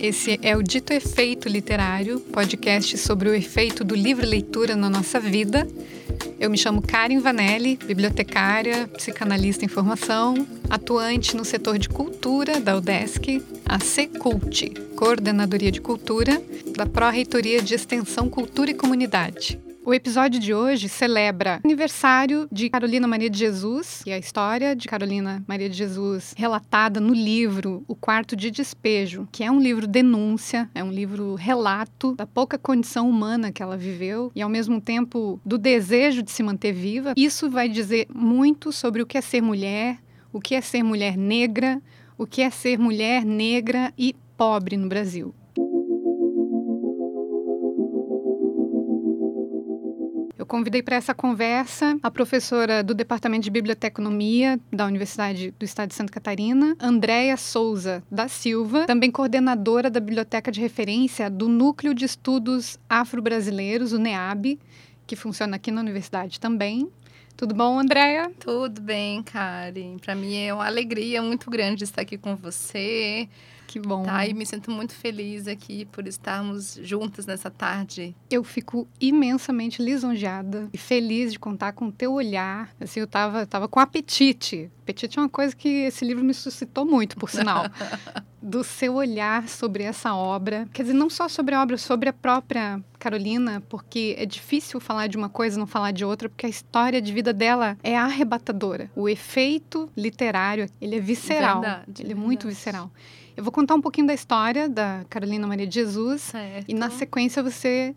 esse é o Dito Efeito Literário, podcast sobre o efeito do livro leitura na nossa vida. Eu me chamo Karen Vanelli, bibliotecária, psicanalista em formação, atuante no setor de cultura da UDESC, a Secult, Coordenadoria de Cultura, da Pró-Reitoria de Extensão Cultura e Comunidade. O episódio de hoje celebra aniversário de Carolina Maria de Jesus e a história de Carolina Maria de Jesus relatada no livro O Quarto de Despejo, que é um livro denúncia, é um livro relato da pouca condição humana que ela viveu e ao mesmo tempo do desejo de se manter viva. Isso vai dizer muito sobre o que é ser mulher, o que é ser mulher negra, o que é ser mulher negra e pobre no Brasil. Eu convidei para essa conversa a professora do Departamento de Biblioteconomia da Universidade do Estado de Santa Catarina, Andréia Souza da Silva, também coordenadora da Biblioteca de Referência do Núcleo de Estudos Afro-Brasileiros, o NEAB, que funciona aqui na universidade também. Tudo bom, Andréia? Tudo bem, Karen. Para mim é uma alegria muito grande estar aqui com você. Que bom. Tá, e me sinto muito feliz aqui por estarmos juntas nessa tarde. Eu fico imensamente lisonjeada e feliz de contar com o teu olhar. Assim, eu tava, tava com apetite. Apetite é uma coisa que esse livro me suscitou muito, por sinal. do seu olhar sobre essa obra. Quer dizer, não só sobre a obra, sobre a própria Carolina, porque é difícil falar de uma coisa e não falar de outra, porque a história de vida dela é arrebatadora. O efeito literário, ele é visceral. Verdade, ele é verdade. muito visceral. Eu vou contar um pouquinho da história da Carolina Maria de Jesus Certo. e na sequência você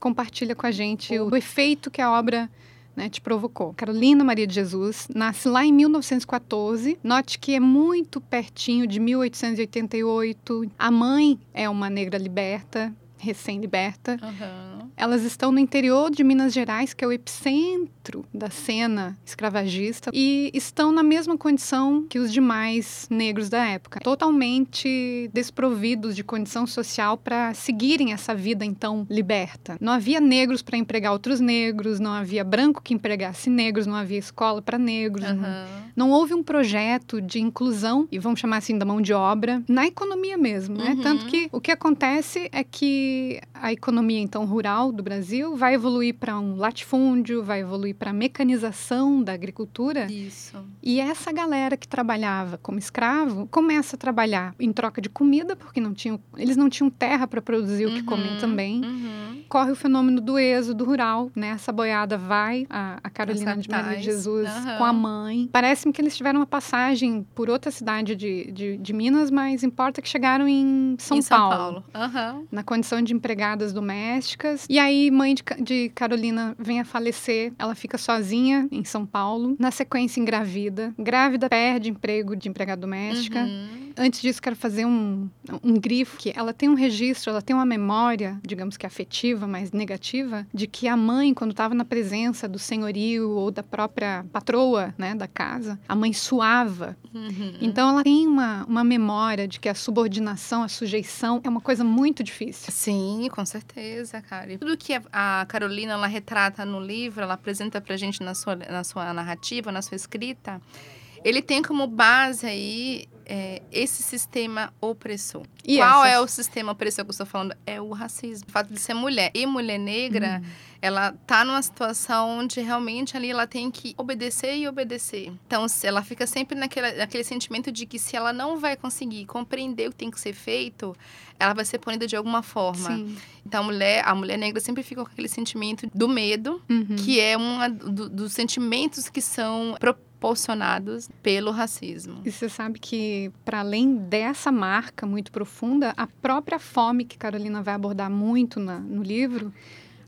compartilha com a gente o, o efeito que a obra né, te provocou. Carolina Maria de Jesus nasce lá em 1914. Note que é muito pertinho de 1888. A mãe é uma negra liberta, recém-liberta. Aham. Elas estão no interior de Minas Gerais, que é o epicentro da cena escravagista, e estão na mesma condição que os demais negros da época, totalmente desprovidos de condição social para seguirem essa vida então liberta. Não havia negros para empregar outros negros, não havia branco que empregasse negros, não havia escola para negros. não- Aham. não houve um projeto de inclusão, e vamos chamar assim da mão de obra, na economia mesmo, né? Uhum. Tanto que o que acontece é que a economia, então, rural do Brasil vai evoluir para um latifúndio, vai evoluir para a mecanização da agricultura. Isso. E essa galera que trabalhava como escravo começa a trabalhar em troca de comida, porque não tinham, eles não tinham terra para produzir o que Uhum, comer também uhum. corre o fenômeno do êxodo rural, né? Essa boiada vai a, a Carolina de Maria de. Jesus Aham. com a mãe. Parece-me que eles tiveram uma passagem por outra cidade de, de, de Minas, mas importa que chegaram em São, em São Paulo. Paulo. Aham. Na condição de empregadas domésticas. E aí, mãe de, de Carolina vem a falecer. Ela fica sozinha em São Paulo. Na sequência, engravida. Grávida, perde emprego de empregada doméstica. Uhum. Antes disso, quero fazer um, um grifo que ela tem um registro, ela tem uma memória, digamos que afetiva, mas negativa, de que a mãe, quando estava na presença do senhorio ou da própria patroa, né, da casa, a mãe suava. Uhum. Então, ela tem uma, uma memória de que a subordinação, a sujeição é uma coisa muito difícil. Sim, com certeza, cara. E tudo que a Carolina ela retrata no livro, ela apresenta pra gente na sua, na sua narrativa, na sua escrita, ele tem como base aí é, esse sistema opressor. E Qual essas- é o sistema opressor que eu estou falando? É o racismo. O fato de ser mulher e mulher negra, ela tá numa situação onde realmente ali ela tem que obedecer e obedecer. Então, se ela fica sempre naquele, naquele sentimento de que se ela não vai conseguir compreender o que tem que ser feito, ela vai ser punida de alguma forma. Sim. Então, a mulher, a mulher negra sempre fica com aquele sentimento do medo, Uhum. que é um dos sentimentos que são proporcionados pelo racismo. E você sabe que, para além dessa marca muito profunda, a própria fome, que Carolina vai abordar muito na- no livro,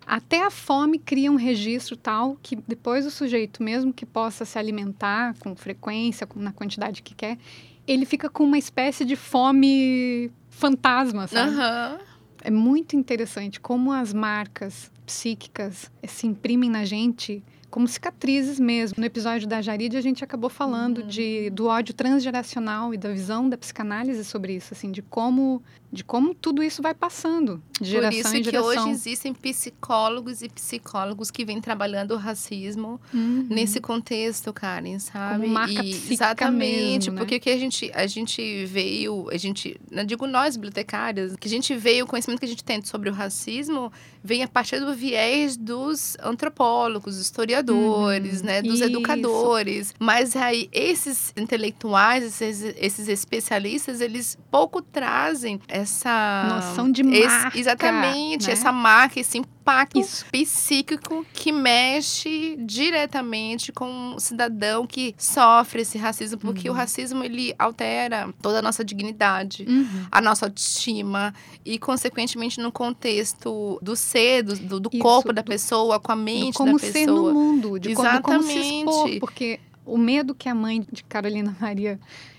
até a fome cria um registro tal que depois o sujeito, mesmo que possa se alimentar com frequência, com- na quantidade que quer, ele fica com uma espécie de fome fantasma, sabe? Aham. É muito interessante como as marcas psíquicas se imprimem na gente como cicatrizes mesmo. No episódio da Jarid, a gente acabou falando Uhum. de, do ódio transgeracional e da visão da psicanálise sobre isso, assim, de como de como tudo isso vai passando de geração Por isso em que hoje existem psicólogos e psicólogos que vêm trabalhando o racismo Uhum. nesse contexto, Karen, sabe? Como marca E- exatamente, mesmo, né? porque o que a gente a gente veio, a gente, não digo nós bibliotecárias, que a gente veio o conhecimento que a gente tem sobre o racismo vem a partir do viés dos antropólogos, historiadores, Uhum. né, dos Isso. educadores. Mas aí esses intelectuais, esses, esses especialistas, eles pouco trazem essa Noção de esse- marca, exatamente, né? essa marca, esse impacto Isso. psíquico que mexe diretamente com o cidadão que sofre esse racismo, porque Uhum. o racismo ele altera toda a nossa dignidade, Uhum. a nossa autoestima e, consequentemente, no contexto do ser, do, do, do Isso, corpo da do- pessoa, com a mente como da ser no pessoa. mundo, de como, do como se expor, Exatamente. porque o medo que a mãe de Carolina Maria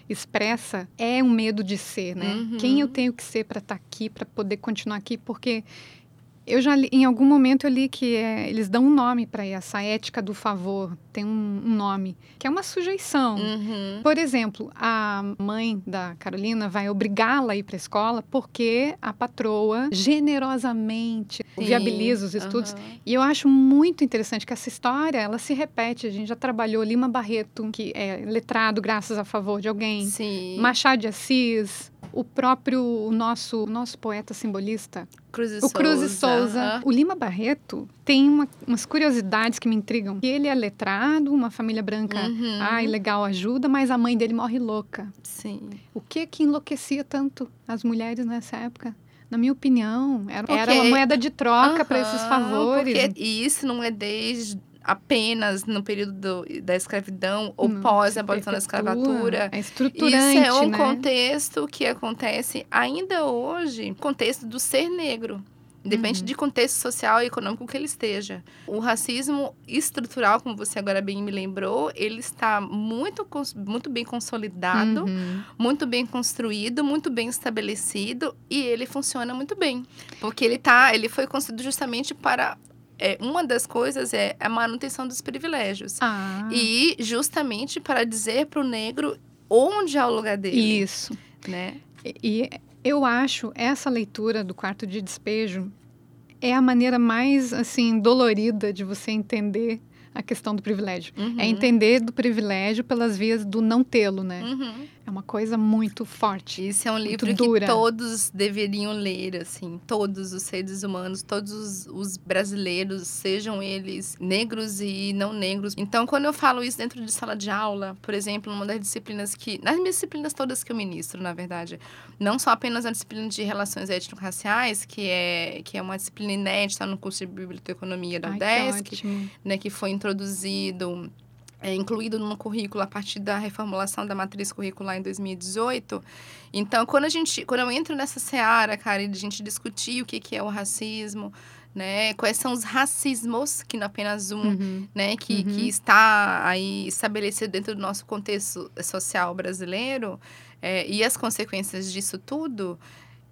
expressa é um medo de ser, né? Uhum. Quem eu tenho que ser para estar aqui, para poder continuar aqui, porque eu já li, em algum momento eu li que é, eles dão um nome para essa ética do favor, tem um, um nome, que é uma sujeição. Uhum. Por exemplo, a mãe da Carolina vai obrigá-la a ir para a escola porque a patroa generosamente Sim, viabiliza os estudos. aham. E eu acho muito interessante que essa história, ela se repete. A gente já trabalhou Lima Barreto, que é letrado graças a favor de alguém. Sim. Machado de Assis, o próprio o nosso, o nosso poeta simbolista, Cruz o Cruz e Souza. Souza. O Lima Barreto tem uma- umas curiosidades que me intrigam. Ele é letrado, uma família branca. Uhum. Ai, legal, ajuda, mas a mãe dele morre louca. Sim. O que que enlouquecia tanto as mulheres nessa época? Na minha opinião, era, era uma moeda de troca para esses favores. Porque, e isso não é desde apenas no período do- da escravidão ou Não, pós a abolição da escravatura. É Isso estruturante, é um né? contexto que acontece ainda hoje, contexto do ser negro. Independente Uhum. de contexto social e econômico que ele esteja. O racismo estrutural, como você agora bem me lembrou, ele está muito, muito bem consolidado, Uhum. muito bem construído, muito bem estabelecido e ele funciona muito bem. Porque ele tá, ele foi construído justamente para. É, uma das coisas é a manutenção dos privilégios. Ah, E justamente para dizer para o negro onde é o lugar dele. isso. Né? E- eu acho essa leitura do quarto de despejo é a maneira mais assim dolorida de você entender a questão do privilégio. Uhum. É entender do privilégio pelas vias do não tê-lo, né? Uhum. É uma coisa muito forte. Isso é um livro que todos deveriam ler, assim, todos os seres humanos, todos os, os brasileiros, sejam eles negros e não negros. Então, quando eu falo isso dentro de sala de aula, por exemplo, uma das disciplinas que, nas minhas disciplinas todas que eu ministro, na verdade, não só apenas a disciplina de relações étnico-raciais, que é, que é uma disciplina inédita no curso de biblioteconomia da Ai, que UDESC, ótimo. né, que foi introduzido, é, incluído no currículo a partir da reformulação da matriz curricular em 2018. Então, quando a gente, quando eu entro nessa seara, cara, de a gente discutir o que, que é o racismo, né, quais são os racismos, que não apenas um, Uhum. né, que, Uhum. que está aí estabelecido dentro do nosso contexto social brasileiro, é, e as consequências disso tudo,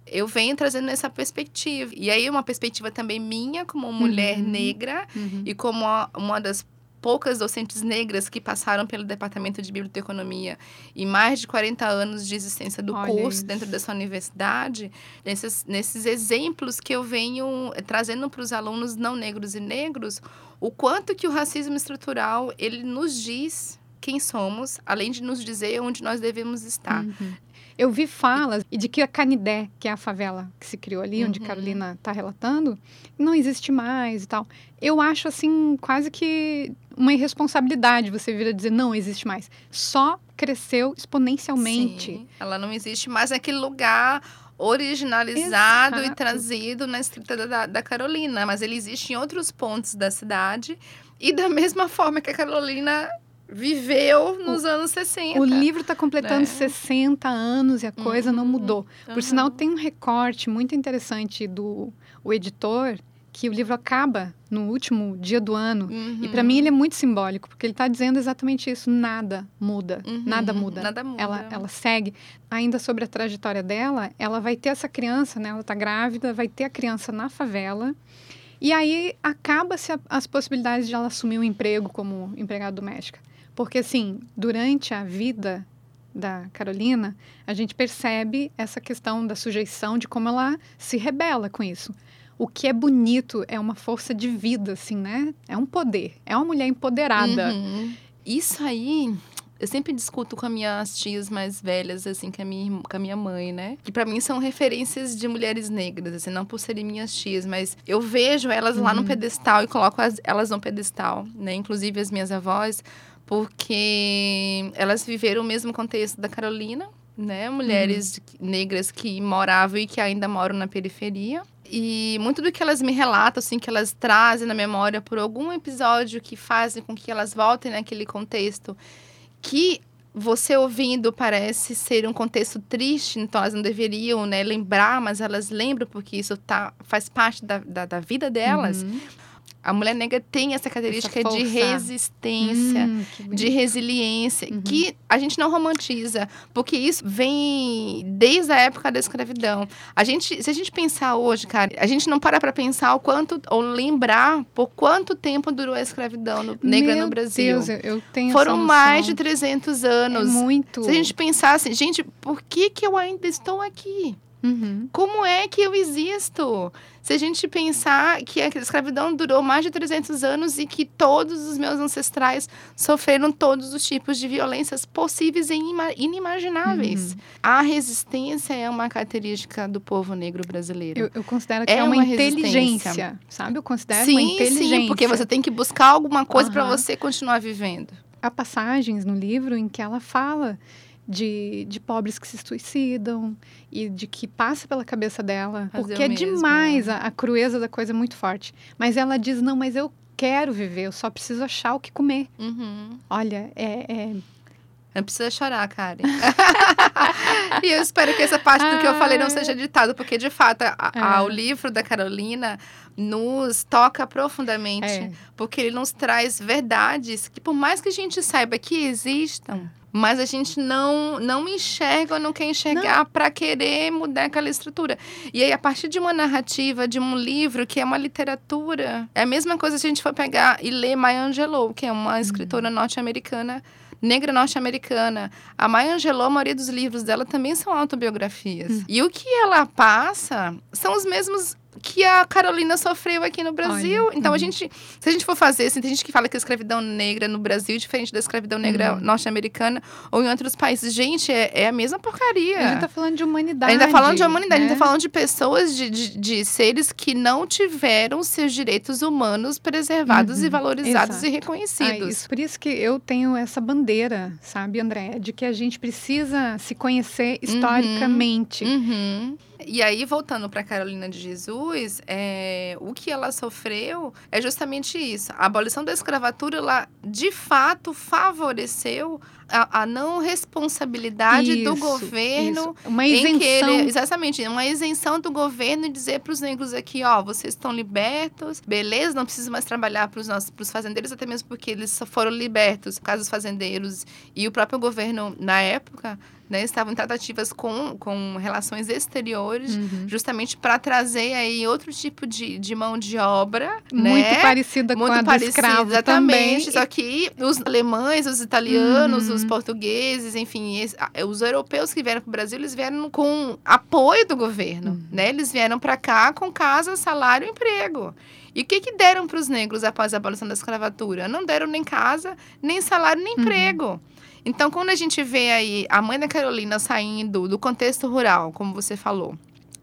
eu venho trazendo essa perspectiva. E aí, uma perspectiva também minha, como mulher Uhum. negra, Uhum. e como uma das poucas docentes negras que passaram pelo departamento de biblioteconomia e mais de 40 anos de existência do Olha curso isso. dentro dessa universidade, nesses, nesses exemplos que eu venho eh, trazendo para os alunos não negros e negros, o quanto que o racismo estrutural ele nos diz quem somos, além de nos dizer onde nós devemos estar. Uhum. Eu vi falas e de que a Canidé, que é a favela que se criou ali, onde Uhum. Carolina está relatando, não existe mais e tal. Eu acho assim quase que uma irresponsabilidade você vir a dizer não existe mais. Só cresceu exponencialmente. Sim, ela não existe mais naquele lugar originalizado Exato. e trazido na escrita da, da Carolina, mas ele existe em outros pontos da cidade e da mesma forma que a Carolina viveu nos anos 60. O livro está completando né? 60 anos e a coisa não Uhum. mudou. Por Aham. sinal, tem um recorte muito interessante do o editor que o livro acaba no último dia do ano. E para Uhum. mim ele é muito simbólico, porque ele está dizendo exatamente isso: nada muda, Uhum. nada muda. Nada muda. Ela, ela segue. Ainda sobre a trajetória dela, ela vai ter essa criança, né? Ela está grávida, vai ter a criança na favela. E aí acaba-se as possibilidades de ela assumir um emprego como empregada doméstica. Porque, assim, durante a vida da Carolina, a gente percebe essa questão da sujeição, de como ela se rebela com isso. O que é bonito é uma força de vida, assim, né? É um poder. É uma mulher empoderada. Uhum. Isso aí eu sempre discuto com as minhas tias mais velhas, assim, com a minha, com a minha mãe, né? Que para mim são referências de mulheres negras, assim, não por serem minhas tias, mas eu vejo elas uhum. lá no uhum. pedestal e coloco as, elas no pedestal, né? Inclusive as minhas avós, porque elas viveram o mesmo contexto da Carolina, né? Mulheres uhum. negras que moravam e que ainda moram na periferia. E muito do que elas me relatam, assim, que elas trazem na memória por algum episódio que fazem com que elas voltem naquele contexto que você ouvindo parece ser um contexto triste, então elas não deveriam né, lembrar, mas elas lembram porque isso tá, faz parte da, da, da vida delas. Uhum. A mulher negra tem essa característica essa de resistência, hum, de resiliência, uhum. que a gente não romantiza, porque isso vem desde a época da escravidão. A gente, se a gente pensar hoje, cara, a gente não para para pensar o quanto ou lembrar por quanto tempo durou a escravidão no, negra Meu no Brasil. Deus, eu tenho Foram mais de 300 anos. É muito. Se a gente pensar assim, gente, por que que eu ainda estou aqui? Uhum. Como é que eu existo? Se a gente pensar que a escravidão durou mais de 300 anos e que todos os meus ancestrais sofreram todos os tipos de violências possíveis e inimagináveis. Uhum. A resistência é uma característica do povo negro brasileiro. Eu, eu considero que é, é uma, uma inteligência, sabe? Eu considero sim, uma inteligência. Sim, porque você tem que buscar alguma coisa uhum. para você continuar vivendo. Há passagens no livro em que ela fala de, de pobres que se suicidam e de que passa pela cabeça dela. Fazer porque é demais, né? a, a crueza da coisa é muito forte. Mas ela diz: não, mas eu quero viver, eu só preciso achar o que comer. Uhum. Olha, é, é... Não precisa chorar, Karen. e eu espero que essa parte do que eu falei não seja ditado, porque de fato a, a, é. o livro da Carolina nos toca profundamente, é. porque ele nos traz verdades que, por mais que a gente saiba que existam, mas a gente não não enxerga ou não quer enxergar para querer mudar aquela estrutura. E aí, a partir de uma narrativa, de um livro, que é uma literatura, é a mesma coisa se a gente for pegar e ler Maya Angelou, que é uma escritora uhum. norte-americana negra norte-americana. A Maya Angelou, a maioria dos livros dela também são autobiografias. Uhum. E o que ela passa são os mesmos que a Carolina sofreu aqui no Brasil. Olha, então, a uhum. gente, se a gente for fazer, assim, tem gente que fala que a escravidão negra no Brasil é diferente da escravidão negra uhum. norte-americana ou em outros países. Gente, é, é, a mesma porcaria. A gente tá falando de humanidade. A gente tá falando de humanidade, né? a gente tá falando de pessoas, de, de, de, seres que não tiveram seus direitos humanos preservados uhum. e valorizados Exato. e reconhecidos. Ah, isso, por isso que eu tenho essa bandeira, sabe, André? De que a gente precisa se conhecer uhum. historicamente. Uhum. E aí, voltando para Carolina de Jesus, é, o que ela sofreu é justamente isso. A abolição da escravatura, ela de fato favoreceu a, a não responsabilidade isso, do governo isso. uma isenção. Querer, exatamente, uma isenção do governo e dizer para os negros aqui, ó, vocês estão libertos, beleza, não precisa mais trabalhar para os nossos pros fazendeiros, até mesmo porque eles foram libertos, caso os fazendeiros e o próprio governo na época né, estavam em tratativas com, com relações exteriores, uhum. justamente para trazer aí outro tipo de, de mão de obra. Muito né? parecida Muito com a parecida, do escravo exatamente. também. Só que os alemães, os italianos, uhum. os portugueses, enfim, os europeus que vieram para o Brasil, eles vieram com apoio do governo. Uhum. Né? Eles vieram para cá com casa, salário e emprego. E o que, que deram para os negros após a abolição da escravatura? Não deram nem casa, nem salário, nem uhum. emprego. Então, quando a gente vê aí a mãe da Carolina saindo do contexto rural, como você falou,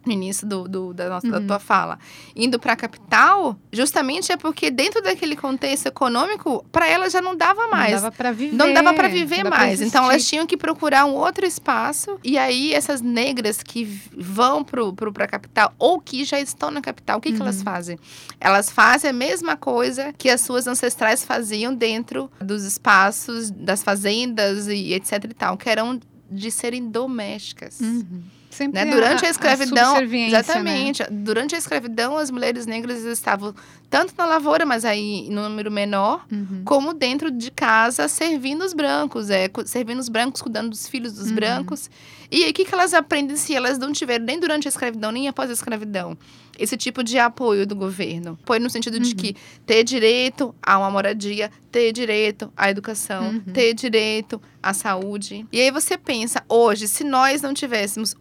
no início do, do da, nossa, uhum. da tua fala, indo para a capital, justamente é porque dentro daquele contexto econômico, para elas já não dava mais. Não dava para viver. Não dava para viver mais. então elas tinham que procurar um outro espaço. E aí essas negras que vão para a capital ou que já estão na capital, o que, uhum. que elas uhum. fazem? Elas fazem a mesma coisa que as suas ancestrais faziam dentro dos espaços das fazendas e etc e tal, que eram de serem domésticas. Uhum Sempre né? Durante a, a escravidão, a né? exatamente. Durante a escravidão, as mulheres negras estavam tanto na lavoura, mas aí no número menor, uhum. como dentro de casa, servindo os brancos, é, servindo os brancos, cuidando dos filhos dos Uhum. brancos. E aí, o que, que elas aprendem se elas não tiveram nem durante a escravidão, nem após a escravidão? Esse tipo de apoio do governo. Apoio no sentido de Uhum. que ter direito a uma moradia, ter direito à educação, Uhum. ter direito à saúde. E aí você pensa, hoje, se nós não tivéssemos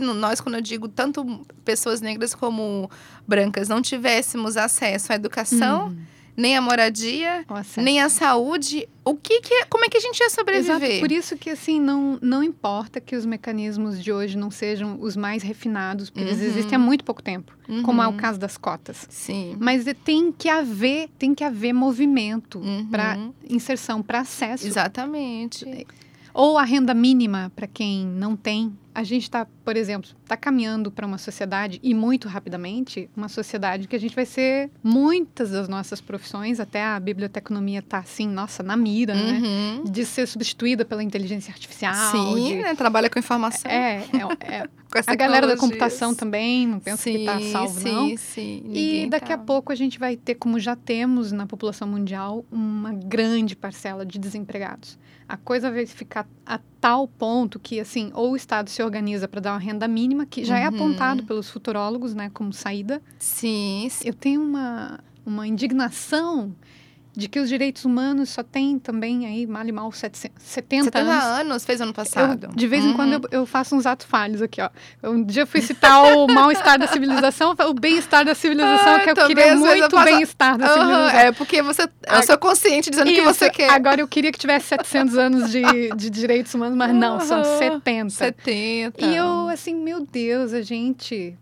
No- nós, quando eu digo tanto pessoas negras como brancas, não tivéssemos acesso à educação, Uhum. nem à moradia, nem à saúde, o que, que é- como é que a gente ia sobreviver? Exato, por isso que assim não, não importa que os mecanismos de hoje não sejam os mais refinados, porque eles Uhum. existem há muito pouco tempo, como é o Uhum. caso das cotas. Sim. Mas é- tem que haver, tem que haver movimento Uhum. para inserção, para acesso. Exatamente. Ou a renda mínima para quem não tem. A gente está, por exemplo, está caminhando para uma sociedade, e muito rapidamente, uma sociedade que a gente vai ser muitas das nossas profissões, até a biblioteconomia está assim, nossa, na mira, né? Uhum. De ser substituída pela inteligência artificial. Sim, de- né? Trabalha com informação. É, é, é. a galera da computação também, não pensa que está Sim, salvo, sim, não. Sim, E Ninguém daqui a tá. pouco a gente vai ter, como já temos na população mundial, uma grande parcela de desempregados. A coisa vai ficar a tal ponto que, assim, ou o Estado se organiza para dar uma renda mínima, que já é Uhum. apontado pelos futurólogos, né, como saída. Sim, sim. Eu tenho uma, uma indignação de que os direitos humanos só têm também aí, mal e mal, 700, 70, 70 anos. anos fez ano Eu, passado. de vez em Uhum. quando eu, eu faço uns atos falhos aqui, ó. Eu um dia fui citar o mal-estar da civilização, o bem-estar da civilização, Ah, que eu queria eu muito faço- bem-estar da Aham, civilização. É porque você. Eu sou consciente dizendo o que você quer. Agora eu queria que tivesse 700 anos de, de direitos humanos, mas não, são Aham. 70. 70. E eu, assim, meu Deus, a gente,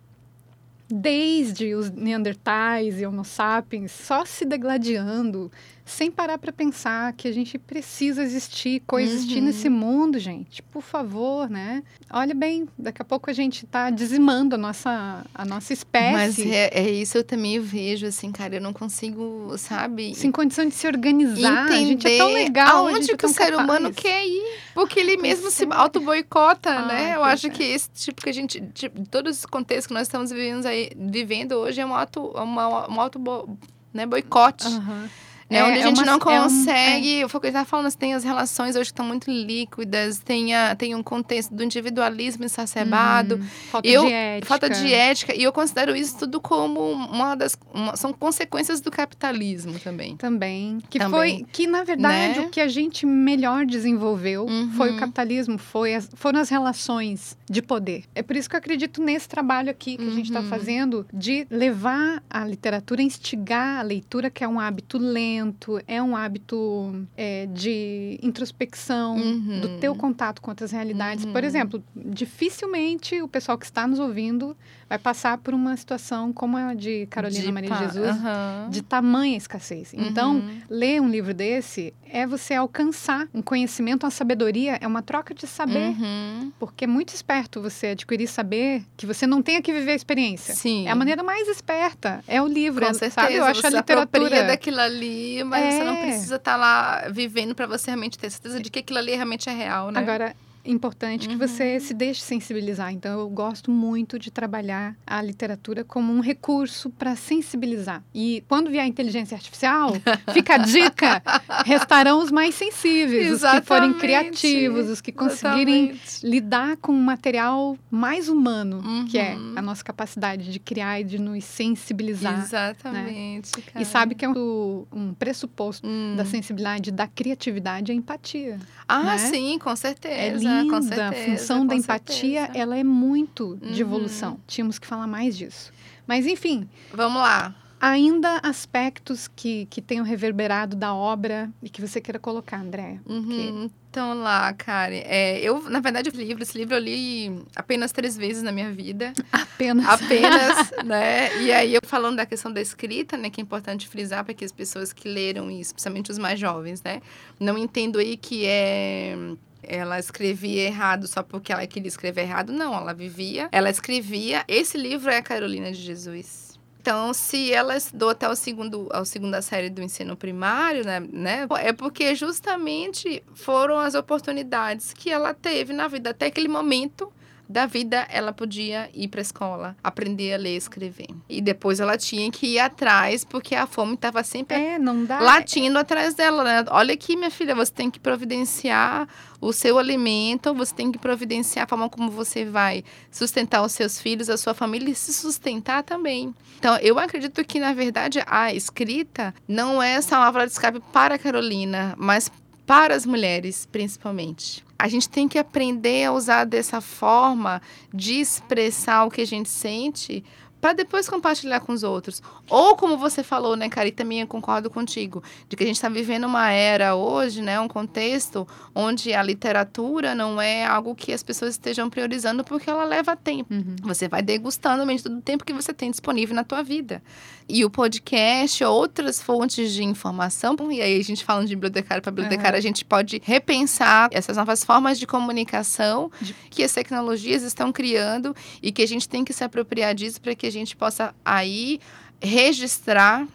desde os Neandertais e Homo sapiens, só se degladiando, sem parar para pensar que a gente precisa existir, coexistir Uhum. nesse mundo, gente. Por favor, né? Olha bem, daqui a pouco a gente está dizimando a nossa, a nossa espécie. Mas é, é isso eu também vejo, assim, cara, eu não consigo, sabe? Sem condição de se organizar. entender a gente é tão legal. a aonde gente é que o ser humano capaz. quer ir. Porque ele mesmo se é. auto-boicota, Ah, né? Eu acho é. que esse tipo que a gente. Tipo, todo esse contexto que nós estamos vivendo, aí, vivendo hoje é um auto, uma, um auto né, boicote. Aham. É, onde a gente uma- não é um- consegue. Foi o que eu estava falando, assim, tem as relações hoje que estão muito líquidas, tem, a, tem um contexto do individualismo exacerbado, Uhum. Falta Eu- de ética. falta de ética, e eu considero isso tudo como uma das. uma- são consequências do capitalismo também. Também. Que Também. foi. Que, na verdade, Né? o que a gente melhor desenvolveu Uhum. foi o capitalismo, foi as, foram as relações de poder. É por isso que eu acredito nesse trabalho aqui que a gente está Uhum. fazendo de levar a literatura, instigar a leitura, que é um hábito lento, é um hábito é, de introspecção, Uhum. do teu contato com outras realidades. Por Uhum. exemplo, dificilmente o pessoal que está nos ouvindo vai passar por uma situação como a de Carolina De Maria pá- Jesus, Aham. de tamanha escassez. Então, Uhum. ler um livro desse é você alcançar um conhecimento, uma sabedoria, é uma troca de saber. Uhum. Porque é muito esperto você adquirir saber que você não tenha que viver a experiência. Sim. É a maneira mais esperta, é o livro, Com é, certeza, sabe? Eu acho a literatura daquilo ali, mas você não É. precisa estar lá vivendo para você realmente ter certeza de que aquilo ali realmente é real, né? Agora, importante que Uhum. você se deixe sensibilizar. Então, eu gosto muito de trabalhar a literatura como um recurso para sensibilizar. E quando vier a inteligência artificial, fica a dica: restarão os mais sensíveis, os que forem Exatamente. criativos, os que conseguirem Exatamente. lidar com um material mais humano, que é Uhum. a nossa capacidade de criar e de nos sensibilizar. Exatamente, cara. E sabe que é um, um pressuposto Hum. da sensibilidade, da criatividade, a empatia. Ah, né? sim, com certeza. É com linda. certeza, a função da empatia, certeza. ela é muito de Uhum. evolução. Tínhamos que falar mais disso. Mas, enfim, Vamos lá. ainda aspectos que, que tenham reverberado da obra e que você queira colocar, Andréa. Uhum. Então lá, cara, é, eu, na verdade, o livro, esse livro eu li apenas três vezes na minha vida. Apenas. Apenas, né? E aí, eu falando da questão da escrita, né? Que é importante frisar para que as pessoas que leram isso, principalmente os mais jovens, né? Não entendo aí que é ela escrevia errado só porque ela queria escrever errado. Não, ela vivia, ela escrevia. Esse livro é a Carolina de Jesus. Então, se ela estudou até o segundo, a segunda série do ensino primário, né, né, é porque justamente foram as oportunidades que ela teve na vida até aquele momento da vida, ela podia ir para a escola, aprender a ler e escrever. E depois ela tinha que ir atrás, porque a fome estava sempre É, não dá. latindo atrás dela, né? Olha aqui, minha filha, você tem que providenciar o seu alimento, você tem que providenciar a forma como você vai sustentar os seus filhos, a sua família e se sustentar também. Então, eu acredito que, na verdade, a escrita não é essa válvula de escape para a Carolina, mas para as mulheres, principalmente. A gente tem que aprender a usar dessa forma de expressar o que a gente sente para depois compartilhar com os outros. Ou como você falou, né, Cari, também eu concordo contigo, de que a gente está vivendo uma era hoje, né, um contexto onde a literatura não é algo que as pessoas estejam priorizando porque ela leva tempo. Uhum. Você vai degustando medida do tempo que você tem disponível na tua vida. E o podcast, outras fontes de informação, e aí a gente falando de bibliotecário para bibliotecário, Uhum. a gente pode repensar essas novas formas de comunicação que as tecnologias estão criando e que a gente tem que se apropriar disso para que a gente possa aí registrar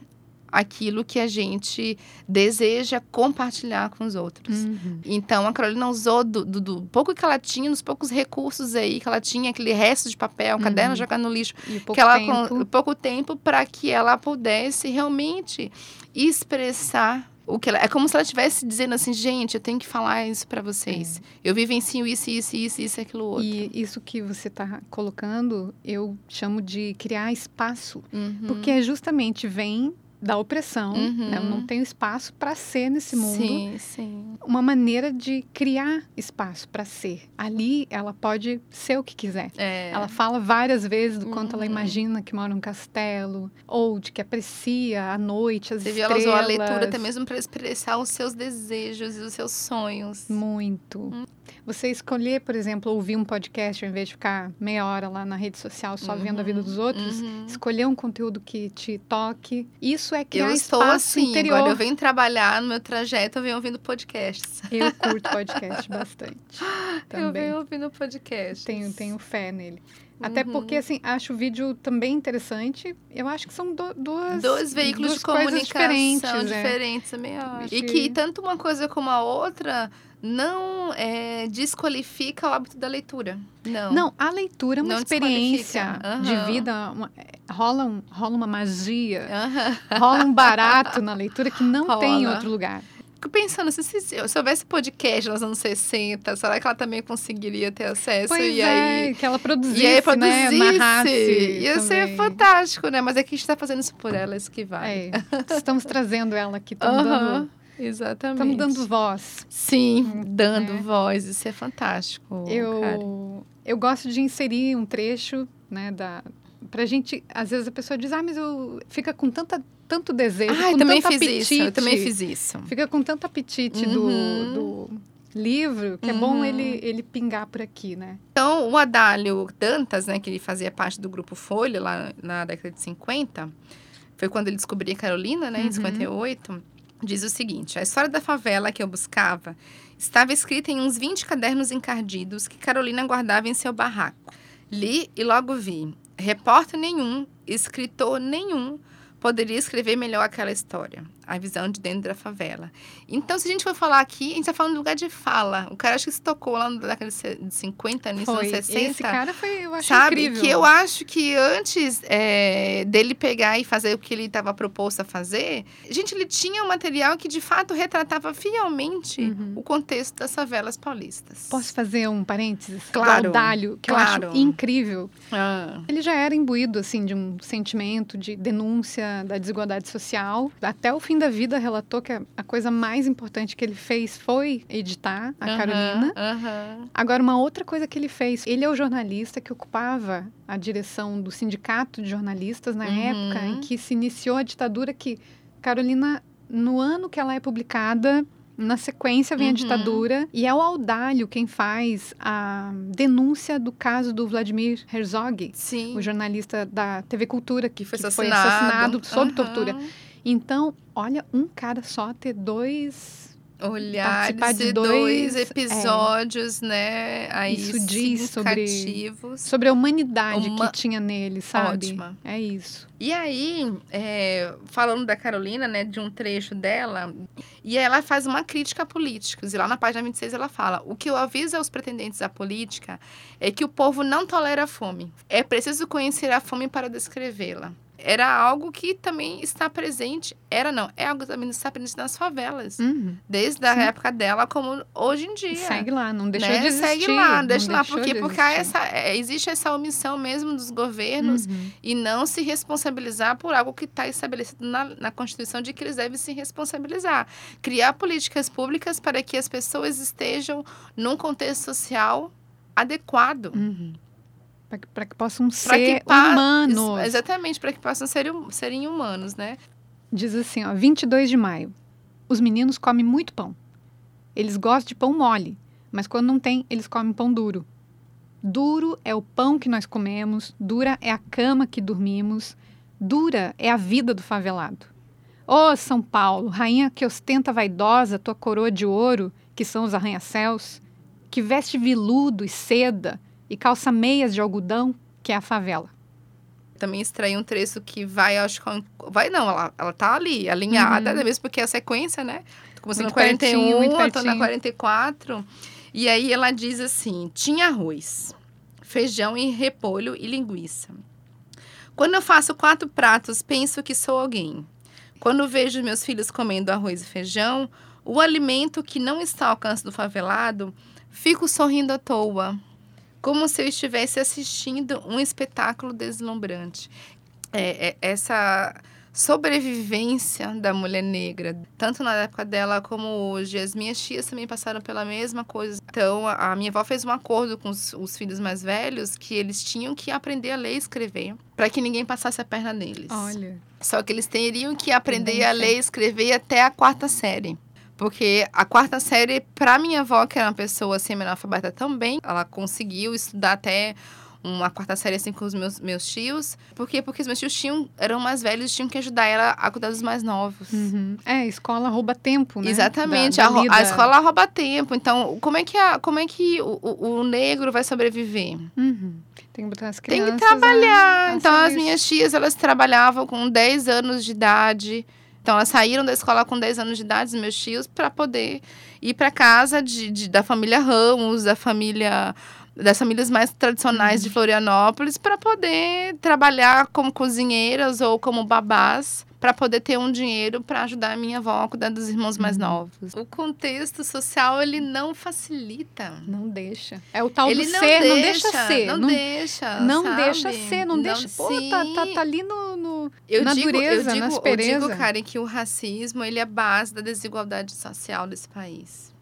aquilo que a gente deseja compartilhar com os outros. Uhum. Então, a Carolina usou do, do- do pouco que ela tinha, dos poucos recursos aí que ela tinha, aquele resto de papel, um Uhum. caderno jogar no lixo, E pouco que ela tempo. com pouco tempo para que ela pudesse realmente expressar o que ela, é como se ela estivesse dizendo assim, gente, eu tenho que falar isso para vocês. Eu vivencio isso, isso, isso, isso, aquilo outro. É. E isso que você está colocando, eu chamo de criar espaço. Uhum. Porque é justamente vem da opressão, Uhum. né? eu não tenho espaço para ser nesse mundo. Sim, sim. Uma maneira de criar espaço para ser. Ali ela pode ser o que quiser. É. Ela fala várias vezes do quanto ela Uhum. imagina que mora num castelo, ou de que aprecia a noite, as Você viu, ela estrelas. usou a leitura até mesmo para expressar os seus desejos e os seus sonhos. Muito. Hum. Você escolher, por exemplo, ouvir um podcast ao invés de ficar meia hora lá na rede social só vendo a vida dos outros, Uhum. escolher um conteúdo que te toque. Isso é criar Eu estou assim, interior. agora eu venho trabalhar no meu trajeto, eu venho ouvindo podcasts. Eu curto podcast bastante. Eu Também. venho ouvindo podcast. Tenho, tenho fé nele. Até Uhum. porque, assim, acho o vídeo também interessante. Eu acho que são do- duas. Dois veículos duas de comunicação diferentes. é. diferentes, também acho. E que- que tanto uma coisa como a outra não é, desqualifica o hábito da leitura. Não. Não, a leitura é uma Não experiência desqualifica. de vida. uma- é, rola, um- rola uma magia, Aham. rola um barato na leitura que não tem em Rola. outro lugar. Fico pensando, se, se, se houvesse podcast nos anos 60, será que ela também conseguiria ter acesso? Pois e é, aí. que ela produzisse, E aí né? produzisse. Narrasse Ia ser também. fantástico, né? Mas é que a gente tá fazendo isso por ela, isso que vale. É, estamos trazendo ela aqui, estamos Aham, dando, exatamente. estamos dando voz. Sim, dando né? voz. Isso é fantástico. Eu, eu gosto de inserir um trecho, né, da pra gente, às vezes a pessoa diz, ah, mas eu fica com tanta, tanto desejo, Ah, eu também fiz apetite, isso. Eu também fiz isso. fica com tanto apetite Uhum. do, do livro, que é bom Uhum. ele, ele pingar por aqui, né? Então, o Adálio Dantas, né, que ele fazia parte do grupo Folha lá na década de 50, foi quando ele descobriu a Carolina, né, em Uhum. 58, diz o seguinte: a história da favela que eu buscava estava escrita em uns 20 cadernos encardidos que Carolina guardava em seu barraco. Li e logo vi. Repórter nenhum, escritor nenhum poderia escrever melhor aquela história. A visão de dentro da favela. Então, se a gente for falar aqui, a gente está falando do lugar de fala. O cara acho que se tocou lá na década de 50, início dos anos 60. Esse cara foi, eu acho Sabe? incrível. Que eu acho que antes é, dele pegar e fazer o que ele estava proposto a fazer, gente, ele tinha um material que de fato retratava fielmente Uhum. o contexto das favelas paulistas. Posso fazer um parênteses? Claro, Audálio, que eu claro. acho incrível. Ah, Ele já era imbuído, assim, de um sentimento de denúncia da desigualdade social. Até o fim da vida relatou que a, a coisa mais importante que ele fez foi editar a aham, Carolina. aham. Agora, uma outra coisa que ele fez, ele é o jornalista que ocupava a direção do sindicato de jornalistas na Uhum. época em que se iniciou a ditadura que Carolina, no ano que ela é publicada, na sequência vem a Uhum. ditadura e é o Audálio quem faz a denúncia do caso do Vladimir Herzog, Sim. o jornalista da TV Cultura que, que foi que assassinado, assassinado sob Aham. tortura. Então, olha, um cara só ter dois olhares participar de dois, dois é. episódios, né? Aí Isso diz sobre-. Sobre a humanidade Uma- que tinha nele, sabe? Ótima. É isso. E aí, é, falando da Carolina, né, de um trecho dela, e ela faz uma crítica a políticos. E lá na página 26 ela fala: O que eu aviso aos pretendentes à política é que o povo não tolera a fome. É preciso conhecer a fome para descrevê-la. Era algo que também está presente, era não, é algo que também está presente nas favelas. Uhum. Desde a Sim. época dela, como hoje em dia. Segue lá, não deixou né? de existir. Segue lá, não deixa lá. deixou Por quê? Porque essa, é, existe essa omissão mesmo dos governos Uhum. e não se responsabilizar por algo que está estabelecido na, na Constituição de que eles devem se responsabilizar. Criar políticas públicas para que as pessoas estejam num contexto social adequado. Uhum. Para que, possam Pra ser que pa- humanos. Ex- Exatamente, para que possam ser, serem humanos, né? Diz assim, ó, 22 de maio. Os meninos comem muito pão. Eles gostam de pão mole, mas quando não tem, eles comem pão duro. Duro é o pão que nós comemos, dura é a cama que dormimos, dura é a vida do favelado. Ô São Paulo, rainha que ostenta vaidosa tua coroa de ouro, que são os arranha-céus, que veste viludo e seda e calça meias de algodão, que é a favela. Também extraí um trecho que vai, acho que. Vai não, ela, ela tá ali, alinhada, Uhum. né? mesmo porque é a sequência, né? Tô começando Muito no 41, pertinho, muito eu tô na pertinho. 44. E aí ela diz assim: tinha arroz, feijão e repolho e linguiça. Quando eu faço quatro pratos, penso que sou alguém. Quando vejo meus filhos comendo arroz e feijão, o alimento que não está ao alcance do favelado, fico sorrindo à toa, como se eu estivesse assistindo um espetáculo deslumbrante. É, é- essa sobrevivência da mulher negra, tanto na época dela como hoje. As minhas tias também passaram pela mesma coisa. Então, a, minha avó fez um acordo com os, os filhos mais velhos que eles tinham que aprender a ler e escrever para que ninguém passasse a perna neles. Olha. Só que eles teriam que aprender a ler e escrever até a quarta série. Porque a quarta série, para minha avó, que era uma pessoa semi-analfabeta também, ela conseguiu estudar até uma quarta série assim com os meus, meus tios. Por quê? Porque os meus tios tinham, eram mais velhos e tinham que ajudar ela a cuidar dos mais novos. Uhum. É, a escola rouba tempo, né? Exatamente, Da- a, da a lida. escola rouba tempo. Então, como é que, a, como é que o, o, o negro vai sobreviver? Uhum. Tem que botar as Tem crianças. que trabalhar. a- a então, as minhas tias, elas trabalhavam com 10 anos de idade. Então, elas saíram da escola com 10 anos de idade, meus tios, para poder ir para casa de, de- da família Ramos, da família das famílias mais tradicionais Uhum. de Florianópolis, para poder trabalhar como cozinheiras ou como babás, para poder ter um dinheiro para ajudar a minha avó a cuidar dos irmãos mais Uhum. novos. O contexto social, ele não facilita. Não deixa. É o tal Ele do não ser, deixa, não deixa ser. Não, não deixa. não sabe? deixa ser, não, deixa. Pô, tá, tá, tá ali no, no- Eu na digo, dureza, eu digo, na eu aspereza. digo, Karen, que o racismo ele é a base da desigualdade social desse país.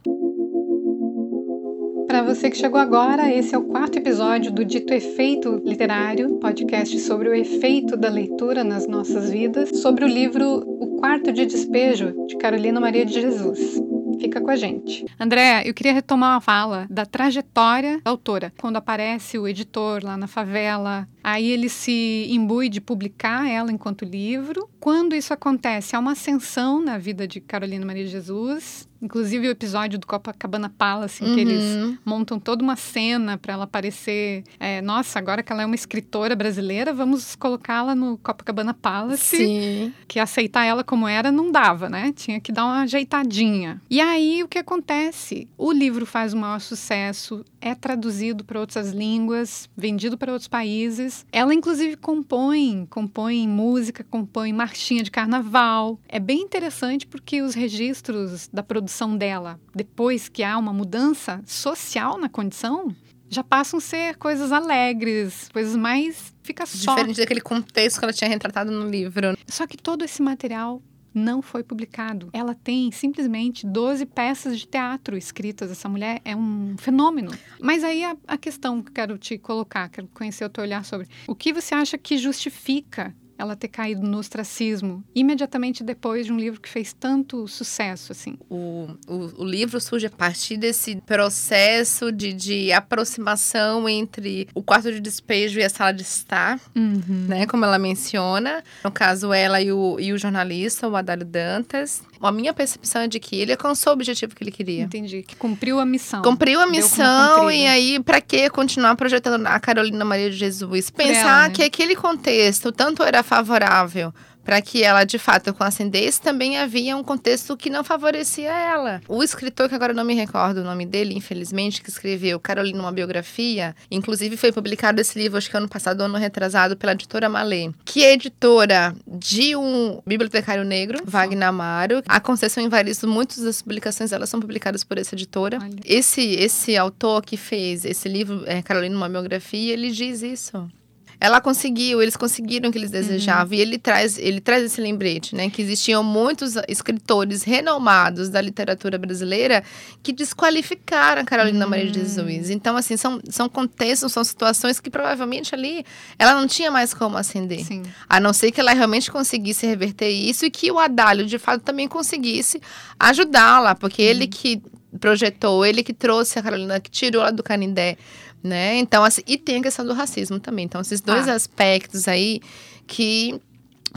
Para você que chegou agora, esse é o quarto episódio do Dito Efeito Literário, podcast sobre o efeito da leitura nas nossas vidas, sobre o livro O Quarto de Despejo, de Carolina Maria de Jesus. Fica com a gente. André, eu queria retomar uma fala da trajetória da autora. Quando aparece o editor lá na favela, aí ele se imbui de publicar ela enquanto livro. Quando isso acontece, há uma ascensão na vida de Carolina Maria de Jesus. Inclusive o episódio do Copacabana Palace, em que eles Uhum. montam toda uma cena para ela aparecer. é, Nossa, agora que ela é uma escritora brasileira, vamos colocá-la no Copacabana Palace. Sim. Que aceitar ela como era não dava, né? Tinha que dar uma ajeitadinha. E aí o que acontece? O livro faz o maior sucesso, é traduzido para outras línguas, vendido para outros países. Ela inclusive compõe, compõe música, compõe marchinha de carnaval. É bem interessante porque os registros da produção dela, depois que há uma mudança social na condição, já passam a ser coisas alegres, coisas mais fica só Diferente daquele contexto que ela tinha retratado no livro. só que todo esse material não foi publicado. Ela tem simplesmente 12 peças de teatro escritas. Essa mulher é um fenômeno. Mas aí a, a questão que eu quero te colocar, quero conhecer o teu olhar sobre. O que você acha que justifica ela ter caído no ostracismo imediatamente depois de um livro que fez tanto sucesso, assim? O, o, o livro surge a partir desse processo de, de aproximação entre o quarto de despejo e a sala de estar, uhum. né? Como ela menciona. No caso, ela e o, e o jornalista, o Adalio Dantas. A minha percepção é de que ele alcançou o objetivo que ele queria. Entendi. Que cumpriu a missão. Cumpriu a missão e aí, para que continuar projetando a Carolina Maria de Jesus? Pensar ela, né? que aquele contexto tanto era favorável para que ela de fato ascendesse, também havia um contexto que não favorecia ela. O escritor, que agora não me recordo o nome dele, infelizmente, que escreveu Carolina, uma biografia, inclusive foi publicado esse livro, acho que ano passado, ano retrasado, pela editora Malê, que é editora de um bibliotecário negro, Wagner Amaro. A Conceição Evaristo, muitas das publicações elas são publicadas por essa editora. Esse, esse autor que fez esse livro, é, Carolina, uma biografia, ele diz isso ela conseguiu, eles conseguiram o que eles uhum. desejavam. Uhum. E ele traz, ele traz esse lembrete, né? Que existiam muitos escritores renomados da literatura brasileira que desqualificaram a Carolina uhum. Maria de hum. Jesus. Então, assim, são, são contextos, são situações que provavelmente ali ela não tinha mais como acender. Sim. A não ser que ela realmente conseguisse reverter isso e que o Adálio, de fato, também conseguisse ajudá-la. Porque uhum. ele que projetou, ele que trouxe a Carolina, que tirou ela do Canindé né? Então, assim, e tem a questão do racismo também. Então, esses dois ah. aspectos aí que,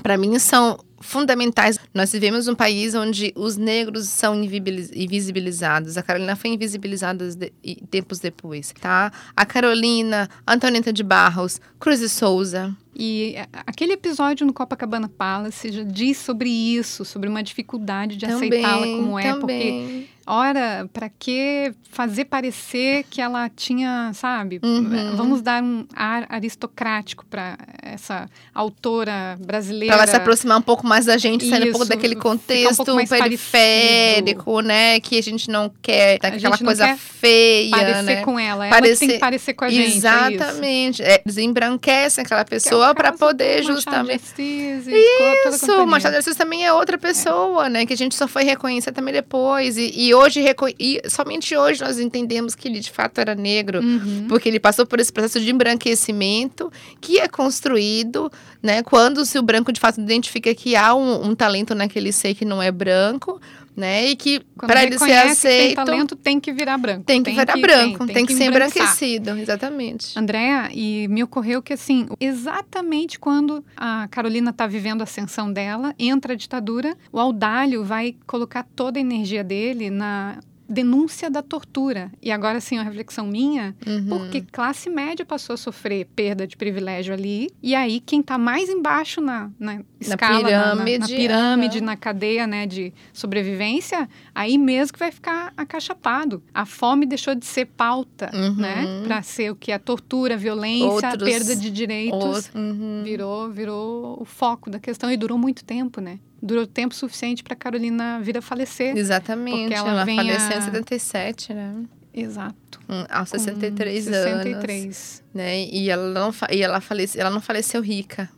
para mim, são fundamentais. Nós vivemos um país onde os negros são invisibilizados. A Carolina foi invisibilizada de, tempos depois, tá? A Carolina, Antonieta de Barros, Cruz e Souza, e aquele episódio no Copacabana Palace já diz sobre isso, sobre uma dificuldade de aceitá-la como é, também. porque ora, para que fazer parecer que ela tinha, sabe? Uhum. Vamos dar um ar aristocrático para essa autora brasileira. Para ela se aproximar um pouco mais da gente, saindo um pouco daquele contexto um periférico, parecido. né? Que a gente não quer, tá, aquela coisa quer feia, parecer né? com ela, parecer... ela tem que parecer com a gente. É Exatamente. É, desembranquecem aquela pessoa pessoa para poder justamente. Isso, o Machado de Assis também é outra pessoa, é. né? Que a gente só foi reconhecer também depois. E, e hoje, reco... e somente hoje nós entendemos que ele de fato era negro, uhum. porque ele passou por esse processo de embranquecimento que é construído, né? Quando se o branco de fato identifica que há um, um talento naquele ser que não é branco, né? E que para ele ser aceito, tem talento tem que virar branco. Tem que tem virar que, branco, tem, tem, tem que, que, ser embranquecido, exatamente. Andréa, e me ocorreu que assim, exatamente quando a Carolina está vivendo a ascensão dela, entra a ditadura, o Audálio vai colocar toda a energia dele na denúncia da tortura. E agora sim, uma reflexão minha, uhum. porque classe média passou a sofrer perda de privilégio ali, e aí quem está mais embaixo na, na escala, na pirâmide, na, na, pirâmide, uhum. na cadeia né, de sobrevivência, aí mesmo que vai ficar acachapado. A fome deixou de ser pauta, uhum. né? Para ser o que? A tortura, a violência, Outros, a perda de direitos. Uhum. Virou, virou o foco da questão e durou muito tempo, né? Durou tempo suficiente para Carolina vir a falecer. Exatamente. Porque ela, ela faleceu a... em 77, né? Exato. Hum, aos 63 Com 63 anos. Né? E ela não, e ela falece, ela não faleceu rica.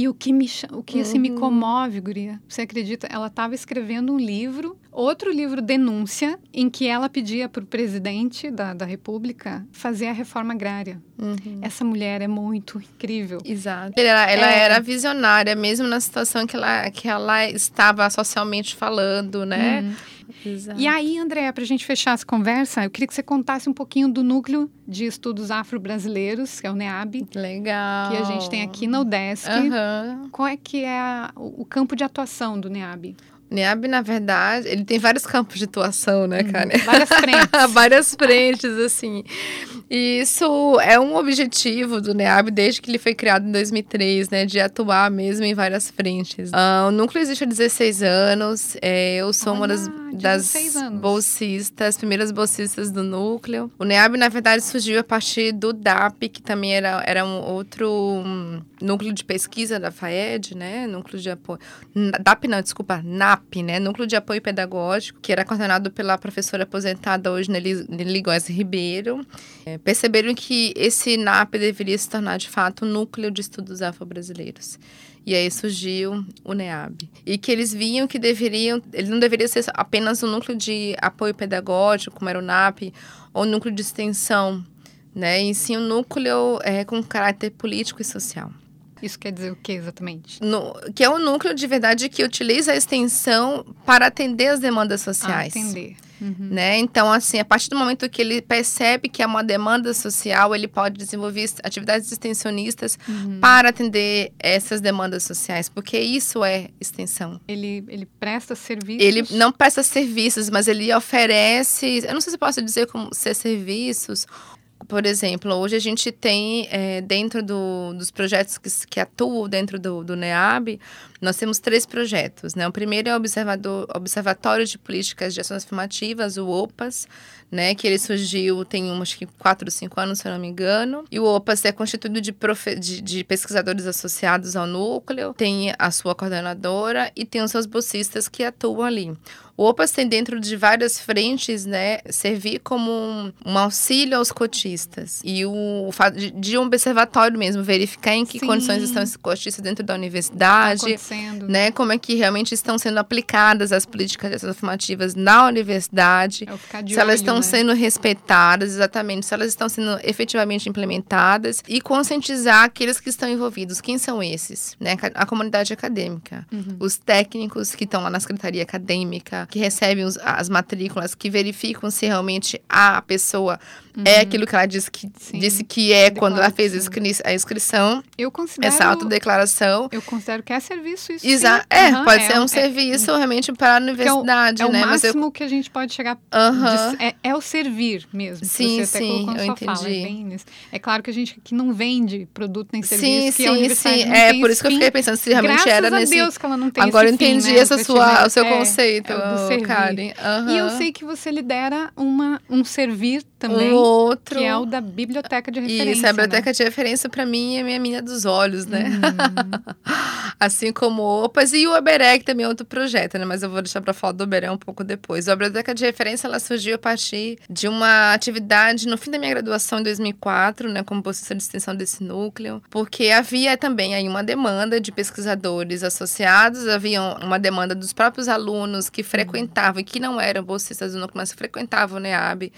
E o que me, o que assim, me uhum. comove, Guria, você acredita? Ela estava escrevendo um livro, outro livro denúncia, em que ela pedia para o presidente da, da República fazer a reforma agrária. Uhum. Essa mulher é muito incrível. Exato. Ela, ela é. era visionária, mesmo na situação que ela, que ela estava socialmente falando, né? Uhum. Exato. E aí, Andréa, para a gente fechar essa conversa, eu queria que você contasse um pouquinho do núcleo de estudos afro-brasileiros, que é o NEAB. Legal. Que a gente tem aqui na UDESC. Uhum. Qual é que é a, o campo de atuação do NEAB? NEAB, na verdade, ele tem vários campos de atuação, né, uhum. cara? Várias frentes. várias frentes, assim. E isso é um objetivo do NEAB desde que ele foi criado em 2003, né? De atuar mesmo em várias frentes. Uh, o núcleo existe há 16 anos. É, eu sou Olha, uma das, das bolsistas, primeiras bolsistas do núcleo. O NEAB, na verdade, surgiu a partir do DAP, que também era, era um outro um, núcleo de pesquisa da FAED, né? Núcleo de apoio. DAP não, desculpa, NAP, né? Núcleo de Apoio Pedagógico, que era coordenado pela professora aposentada hoje, Nelly, Góes Ribeiro. É, perceberam que esse NAP deveria se tornar, de fato, um núcleo de estudos afro-brasileiros. E aí surgiu o NEAB. E que eles viam que deveriam, ele não deveria ser apenas um núcleo de apoio pedagógico, como era o NAP, ou um núcleo de extensão, né? E sim um núcleo é, com caráter político e social. Isso quer dizer o que exatamente? No, que é um núcleo de verdade que utiliza a extensão para atender as demandas sociais. Ah, atender. Uhum. Né? Então, assim, a partir do momento que ele percebe que é uma demanda social, ele pode desenvolver atividades extensionistas uhum. para atender essas demandas sociais, porque isso é extensão. Ele, ele presta serviços? Ele não presta serviços, mas ele oferece, eu não sei se posso dizer como ser serviços por exemplo, hoje a gente tem, é, dentro do, dos projetos que, que atuam dentro do, do NEAB, nós temos três projetos. Né? O primeiro é o Observador, Observatório de Políticas de Ações Afirmativas, o OPAS, né? que ele surgiu tem acho que quatro, cinco anos, se eu não me engano. E o OPAS é constituído de, profe, de, de pesquisadores associados ao núcleo, tem a sua coordenadora e tem os seus bolsistas que atuam ali. O OPAS tem dentro de várias frentes, né, servir como um, um auxílio aos cotistas. E o fato de, de, um observatório mesmo, verificar em que Sim. condições estão esses cotistas dentro da universidade, tá né, como é que realmente estão sendo aplicadas as políticas afirmativas na universidade, é se elas olho, estão né? sendo respeitadas, exatamente, se elas estão sendo efetivamente implementadas e conscientizar aqueles que estão envolvidos. Quem são esses? Né, a comunidade acadêmica, uhum. os técnicos que estão lá na secretaria acadêmica, que recebem os, as matrículas, que verificam se realmente a pessoa uhum. é aquilo que ela disse que, disse que é quando ela fez a, inscri a inscrição. Eu considero, essa autodeclaração. Eu considero que é serviço isso. Exa é, uhum, pode é, ser um é, serviço realmente para a universidade, é o, né? É o máximo eu... que a gente pode chegar. Uhum. De, é, é, o servir mesmo. Sim, sim, eu entendi. Fala, é, claro que a gente que não vende produto nem serviço, sim, que a universidade sim. é por isso que eu fiquei pensando se realmente Graças era nesse. Deus que ela não tem Agora eu entendi fim, né? essa sua, o seu é, conceito, é. Karen. E eu sei que você lidera uma, um servir também, outro. que é o da biblioteca de referência. Isso, a né? biblioteca de referência para mim é minha mina dos olhos, né? Hum. assim como o OPAS e o Oberec também é outro projeto, né? Mas eu vou deixar para falar do Oberec um pouco depois. A biblioteca de referência ela surgiu a partir de uma atividade no fim da minha graduação em 2004, né, como bolsista de extensão desse núcleo, porque havia também aí uma demanda de pesquisadores associados, havia uma demanda dos próprios alunos que frequentavam e que não eram bolsistas do núcleo, mas frequentavam o NEAB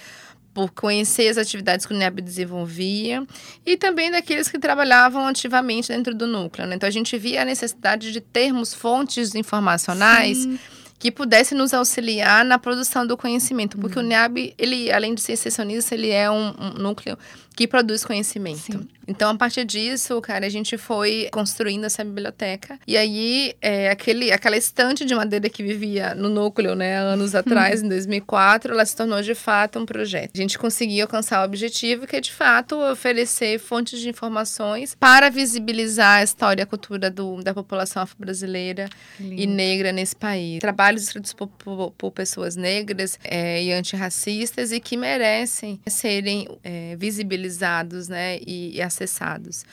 por conhecer as atividades que o NEAB desenvolvia e também daqueles que trabalhavam ativamente dentro do núcleo. Né? Então, a gente via a necessidade de termos fontes informacionais Sim. que pudessem nos auxiliar na produção do conhecimento, porque Uhum. o NEAB, ele, além de ser extensionista, ele é um, um núcleo que produz conhecimento. Sim. Então, a partir disso, cara, a gente foi construindo essa biblioteca. E aí, é, aquele, aquela estante de madeira que vivia no núcleo, né, anos atrás, em 2004, ela se tornou de fato um projeto. A gente conseguiu alcançar o objetivo, que é de fato oferecer fontes de informações para visibilizar a história e a cultura do, da população afro-brasileira e negra nesse país. Trabalhos escritos por, por, por pessoas negras é, e antirracistas e que merecem serem é, visibilizados né, e, e acessados.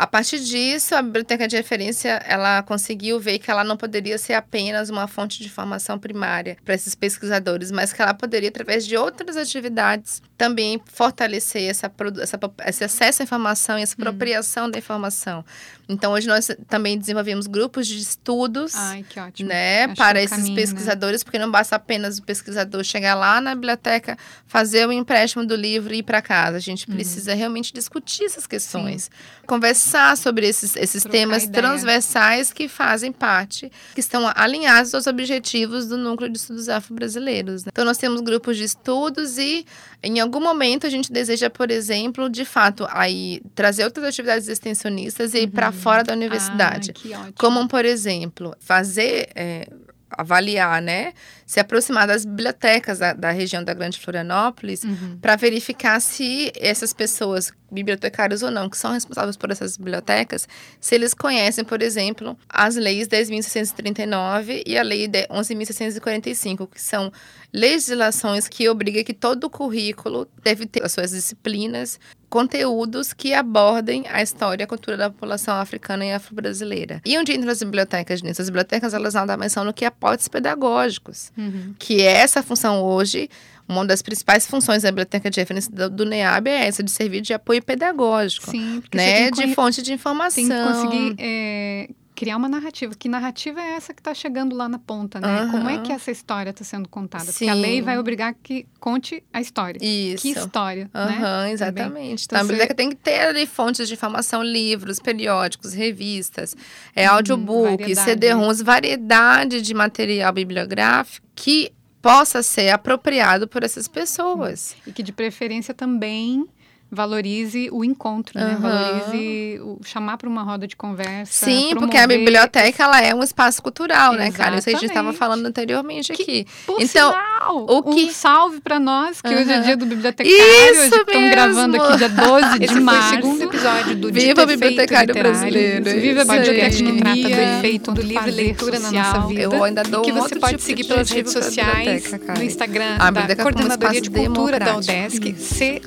A partir disso, a biblioteca de referência ela conseguiu ver que ela não poderia ser apenas uma fonte de informação primária para esses pesquisadores, mas que ela poderia, através de outras atividades, também fortalecer essa, essa, esse acesso à informação e essa apropriação da informação. Então, hoje nós também desenvolvemos grupos de estudos Ai, né, Acho para o esses caminho, né? pesquisadores, porque não basta apenas o pesquisador chegar lá na biblioteca, fazer o empréstimo do livro e ir para casa. A gente Uhum. precisa realmente discutir essas questões, conversar sobre esses, esses Trocar temas ideia. transversais que fazem parte, que estão alinhados aos objetivos do Núcleo de Estudos Afro-Brasileiros. né? Então, nós temos grupos de estudos e, em algum momento, a gente deseja, por exemplo, de fato, aí trazer outras atividades extensionistas e ir para fora da universidade. Ah. Como, por exemplo, fazer, é, avaliar, né? Se aproximar das bibliotecas da, da região da Grande Florianópolis Uhum. para verificar se essas pessoas, bibliotecários ou não, que são responsáveis por essas bibliotecas, se eles conhecem, por exemplo, as leis 10.639 e a lei de- 11.645, que são legislações que obrigam que todo o currículo deve ter as suas disciplinas, conteúdos que abordem a história e a cultura da população africana e afro-brasileira. E onde entram as bibliotecas nisso? As bibliotecas, elas não dão menção no que aportes pedagógicos Uhum. que é essa função hoje, uma das principais funções da biblioteca de referência do, do NEAB é essa, de servir de apoio pedagógico, Sim, porque você né? tem que De fonte de informação. tem que conseguir é, criar uma narrativa. Que narrativa é essa que está chegando lá na ponta, né? Aham. Como é que essa história está sendo contada? Porque a Sim. lei vai obrigar que conte a história. Isso. Que história, né? Aham, exatamente. Então, Então, a você- biblioteca tem que ter ali fontes de informação, livros, periódicos, revistas, é, audiobook, Uhum. CD-ROMs, variedade de material bibliográfico que possa ser apropriado por essas pessoas. E que de preferência também valorize o encontro, né? Aham. Valorize o, chamar para uma roda de conversa. Sim, porque a promover- biblioteca ela é um espaço cultural, né, cara? Isso a gente estava Exatamente. falando anteriormente aqui. Por Então, sinal, o que- um salve para nós, que hoje é dia do bibliotecário. Isso hoje estamos mesmo! gravando aqui dia 12 de Esse foi o março. segundo episódio do Viva o bibliotecário brasileiro, Viva a biblioteca que trata do efeito do livro leitura na social. nossa vida. Eu ainda dou que um você pode tipo seguir pelas redes sociais, no Instagram A da Coordenadoria de Cultura da. UDESC, C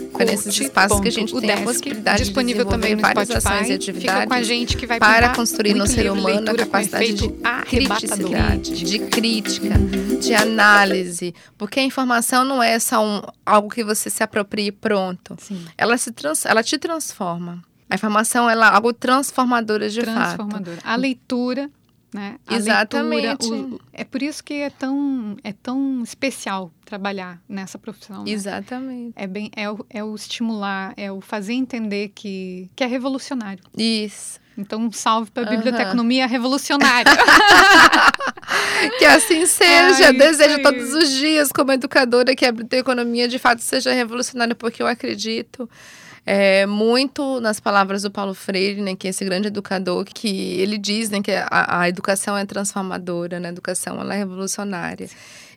que a gente tem a possibilidade de disponível também no desenvolver várias ações e Spotify. Fica com a gente que vai para construir no ser humano a capacidade de criticidade, de crítica, de análise, porque a informação não é só um, algo que você se apropria e pronto. Sim, Ela se trans, ela te transforma. A informação ela é algo transformadora de fato. transformadora. A leitura, né? A Exatamente. leitura, o- é por isso que é tão, é tão especial trabalhar nessa profissão. né? Exatamente. É, bem, é, o, é o estimular, é o fazer entender que, que é revolucionário. Isso. Então, um salve para a Aham. biblioteconomia revolucionária. Que assim seja. Ai, Desejo aí. todos os dias, como educadora, que a biblioteconomia de fato seja revolucionária, porque eu acredito é, muito nas palavras do Paulo Freire, né, que é esse grande educador, que ele diz né, que a, a educação é transformadora, né, a educação ela é revolucionária.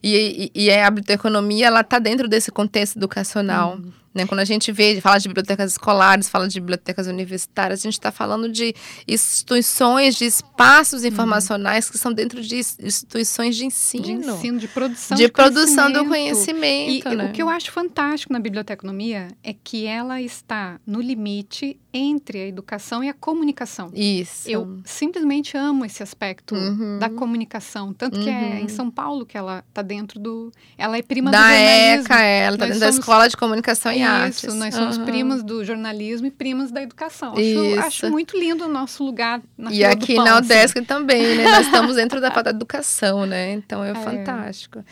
E, e, e a biblioteconomia, ela está dentro desse contexto educacional. Né? Quando a gente vê, fala de bibliotecas escolares, fala de bibliotecas universitárias, a gente está falando de instituições, de espaços informacionais que são dentro de instituições de ensino. de ensino, de produção de de produção do conhecimento. conhecimento. E né? o que eu acho fantástico na biblioteconomia é que ela está no limite entre a educação e a comunicação. Isso. Eu simplesmente amo esse aspecto Uhum. da comunicação, tanto que é Uhum. em São Paulo que ela está dentro do, ela é prima do da jornalismo. ECA, ela está dentro da somos- Escola de Comunicação e Artes. Isso, nós somos Uhum. primas do jornalismo e primas da educação. Acho, Isso. acho muito lindo o nosso lugar na E do aqui pão, na assim. UDESC também, né? Nós estamos dentro da pauta da educação, né? Então é, É. fantástico.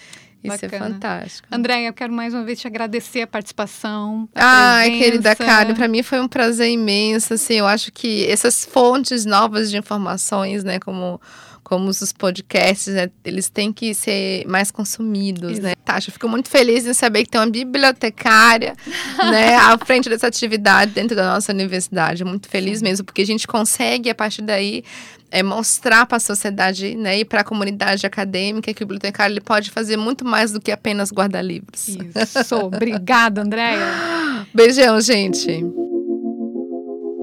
Isso é Bacana. fantástico. Andréia, eu quero mais uma vez te agradecer a participação. a Ai, presença. querida Karen, para mim foi um prazer imenso, assim, eu acho que essas fontes novas de informações, né, como como os podcasts, né, eles têm que ser mais consumidos, né? Tá, eu fico muito feliz em saber que tem uma bibliotecária, né, à frente dessa atividade dentro da nossa universidade. Muito feliz mesmo, porque a gente consegue a partir daí é, mostrar para a sociedade, né, e para a comunidade acadêmica que o bibliotecário ele pode fazer muito mais do que apenas guardar livros. Isso. Obrigada, Andréia. Beijão, gente.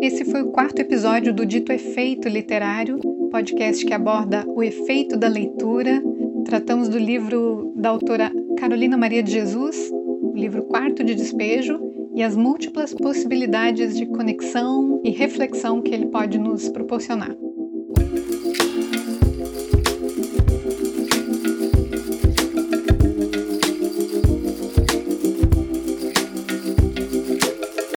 Esse foi o quarto episódio do Dito Efeito Literário, podcast que aborda o efeito da leitura. Tratamos do livro da autora Carolina Maria de Jesus, o livro Quarto de Despejo, e as múltiplas possibilidades de conexão e reflexão que ele pode nos proporcionar.